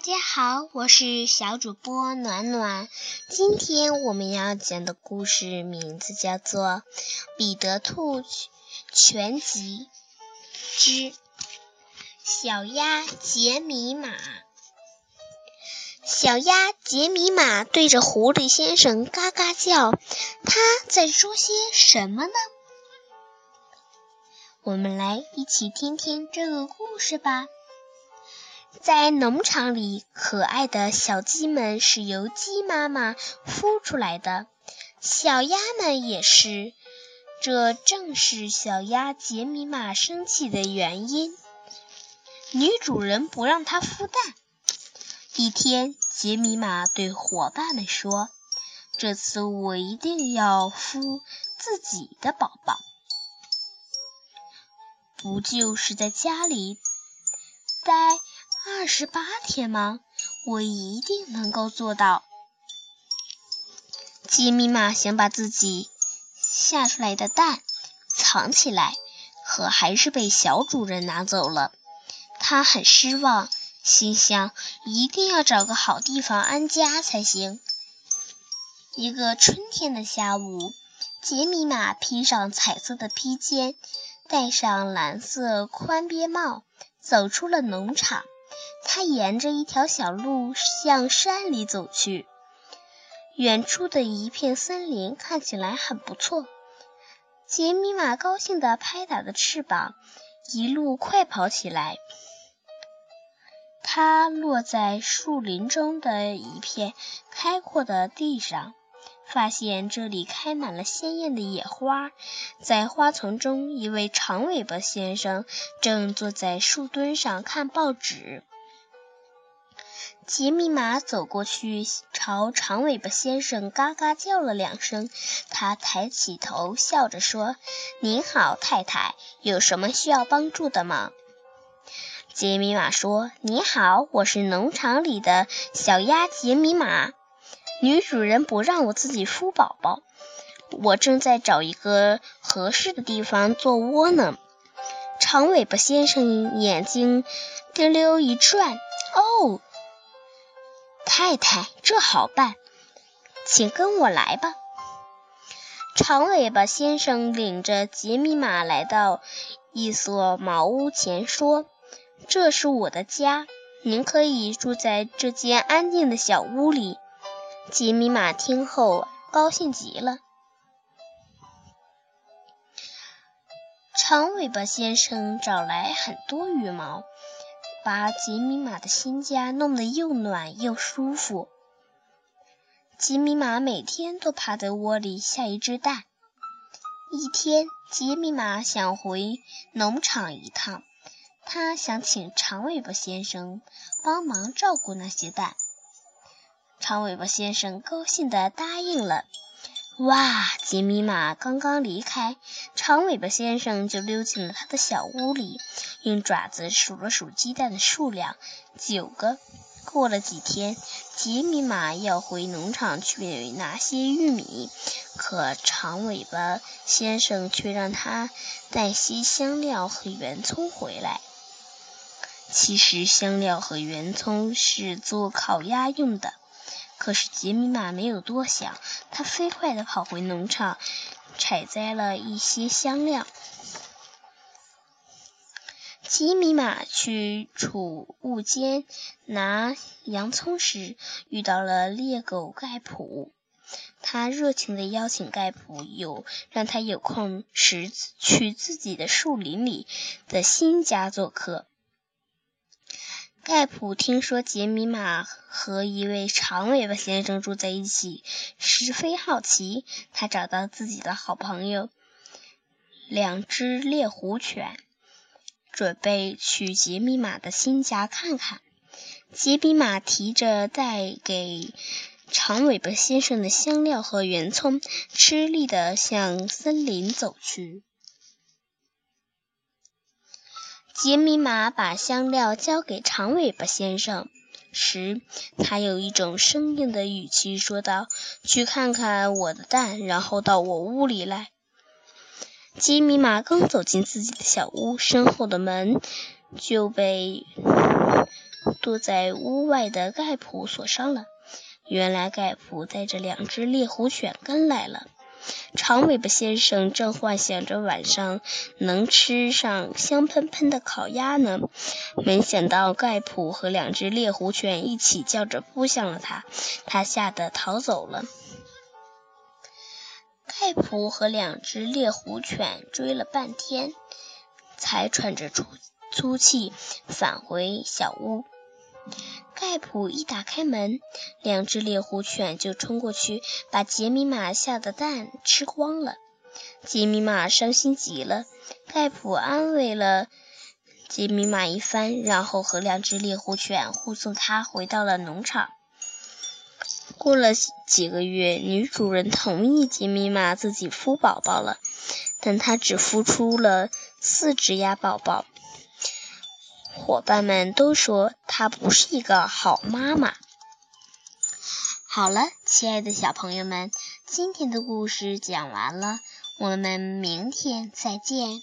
大家好，我是小主播暖暖。今天我们要讲的故事名字叫做《彼得兔全集之小鸭杰米玛》。小鸭杰米玛对着狐狸先生嘎嘎叫，他在说些什么呢？我们来一起听听这个故事吧。在农场里，可爱的小鸡们是由鸡妈妈孵出来的，小鸭们也是。这正是小鸭杰米玛生气的原因。女主人不让它孵蛋。一天，杰米玛对伙伴们说：“这次我一定要孵自己的宝宝。不就是在家里待？”二十八天吗？我一定能够做到。杰米玛想把自己下出来的蛋藏起来，可还是被小主人拿走了。他很失望，心想一定要找个好地方安家才行。一个春天的下午，杰米玛披上彩色的披肩，戴上蓝色宽边帽，走出了农场。他沿着一条小路向山里走去，远处的一片森林看起来很不错。杰米玛高兴地拍打着翅膀，一路快跑起来。它落在树林中的一片开阔的地上，发现这里开满了鲜艳的野花。在花丛中，一位长尾巴先生正坐在树墩上看报纸。杰米玛走过去，朝长尾巴先生嘎嘎叫了两声。他抬起头，笑着说：“您好，太太，有什么需要帮助的吗？”杰米玛说：“你好，我是农场里的小鸭杰米玛。女主人不让我自己孵宝宝，我正在找一个合适的地方做窝呢。”长尾巴先生眼睛滴溜一转，哦。太太，这好办，请跟我来吧。长尾巴先生领着杰米玛来到一所茅屋前，说：“这是我的家，您可以住在这间安静的小屋里。”杰米玛听后高兴极了。长尾巴先生找来很多羽毛。把杰米玛的新家弄得又暖又舒服。杰米玛每天都趴在窝里下一只蛋。一天，杰米玛想回农场一趟，他想请长尾巴先生帮忙照顾那些蛋。长尾巴先生高兴地答应了。哇！杰米玛刚刚离开，长尾巴先生就溜进了他的小屋里，用爪子数了数鸡蛋的数量，九个。过了几天，杰米玛要回农场去拿些玉米，可长尾巴先生却让他带些香料和圆葱回来。其实，香料和圆葱是做烤鸭用的。可是杰米玛没有多想，他飞快地跑回农场，采摘了一些香料。杰米玛去储物间拿洋葱时，遇到了猎狗盖普。他热情地邀请盖普有让他有空时去自己的树林里的新家做客。盖普听说杰米玛和一位长尾巴先生住在一起，十分好奇。他找到自己的好朋友两只猎狐犬，准备去杰米玛的新家看看。杰米玛提着带给长尾巴先生的香料和圆葱，吃力地向森林走去。杰米玛把香料交给长尾巴先生时，他有一种生硬的语气说道：“去看看我的蛋，然后到我屋里来。”杰米玛刚走进自己的小屋，身后的门就被躲在屋外的盖普锁上了。原来盖普带着两只猎狐犬跟来了。长尾巴先生正幻想着晚上能吃上香喷喷的烤鸭呢，没想到盖普和两只猎狐犬一起叫着扑向了他，他吓得逃走了。盖普和两只猎狐犬追了半天，才喘着粗粗气返回小屋。盖普一打开门，两只猎狐犬就冲过去，把杰米玛下的蛋吃光了。杰米玛伤心极了。盖普安慰了杰米玛一番，然后和两只猎狐犬护送他回到了农场。过了几个月，女主人同意杰米玛自己孵宝宝了，但她只孵出了四只鸭宝宝。伙伴们都说她不是一个好妈妈。好了，亲爱的小朋友们，今天的故事讲完了，我们明天再见。